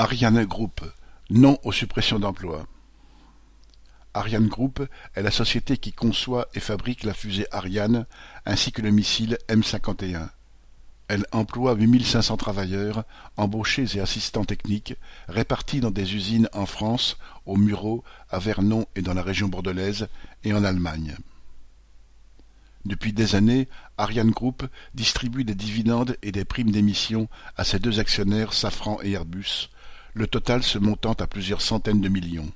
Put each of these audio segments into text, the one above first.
Ariane Group, non aux suppressions d'emplois. Ariane Group est la société qui conçoit et fabrique la fusée Ariane ainsi que le missile M51. Elle emploie 8500 travailleurs, embauchés et assistants techniques, répartis dans des usines en France, au Mureau, à Vernon et dans la région bordelaise, et en Allemagne. Depuis des années, Ariane Group distribue des dividendes et des primes d'émission à ses deux actionnaires Safran et Airbus, le total se montant à plusieurs centaines de millions.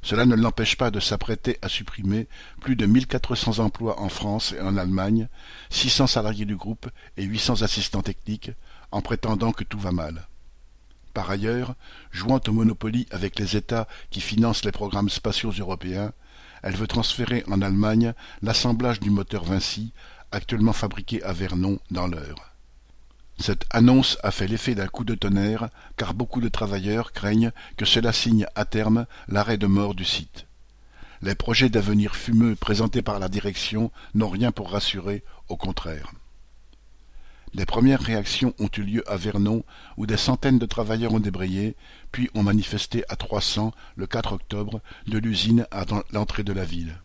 Cela ne l'empêche pas de s'apprêter à supprimer plus de 1400 emplois en France et en Allemagne, 600 salariés du groupe et 800 assistants techniques, en prétendant que tout va mal. Par ailleurs, jouant au Monopoly avec les États qui financent les programmes spatiaux européens, elle veut transférer en Allemagne l'assemblage du moteur Vinci, actuellement fabriqué à Vernon, dans l'Eure. Cette annonce a fait l'effet d'un coup de tonnerre, car beaucoup de travailleurs craignent que cela signe à terme l'arrêt de mort du site. Les projets d'avenir fumeux présentés par la direction n'ont rien pour rassurer, au contraire. Les premières réactions ont eu lieu à Vernon, où des centaines de travailleurs ont débrayé, puis ont manifesté à trois cents le 4 octobre de l'usine à l'entrée de la ville.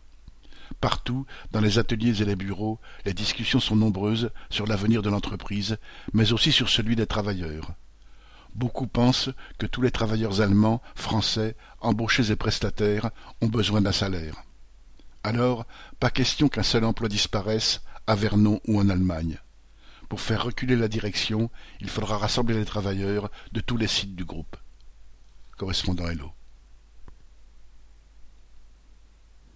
Partout, dans les ateliers et les bureaux, les discussions sont nombreuses sur l'avenir de l'entreprise, mais aussi sur celui des travailleurs. Beaucoup pensent que tous les travailleurs allemands, français, embauchés et prestataires ont besoin d'un salaire. Alors, pas question qu'un seul emploi disparaisse, à Vernon ou en Allemagne. Pour faire reculer la direction, il faudra rassembler les travailleurs de tous les sites du groupe. Correspondant Hello.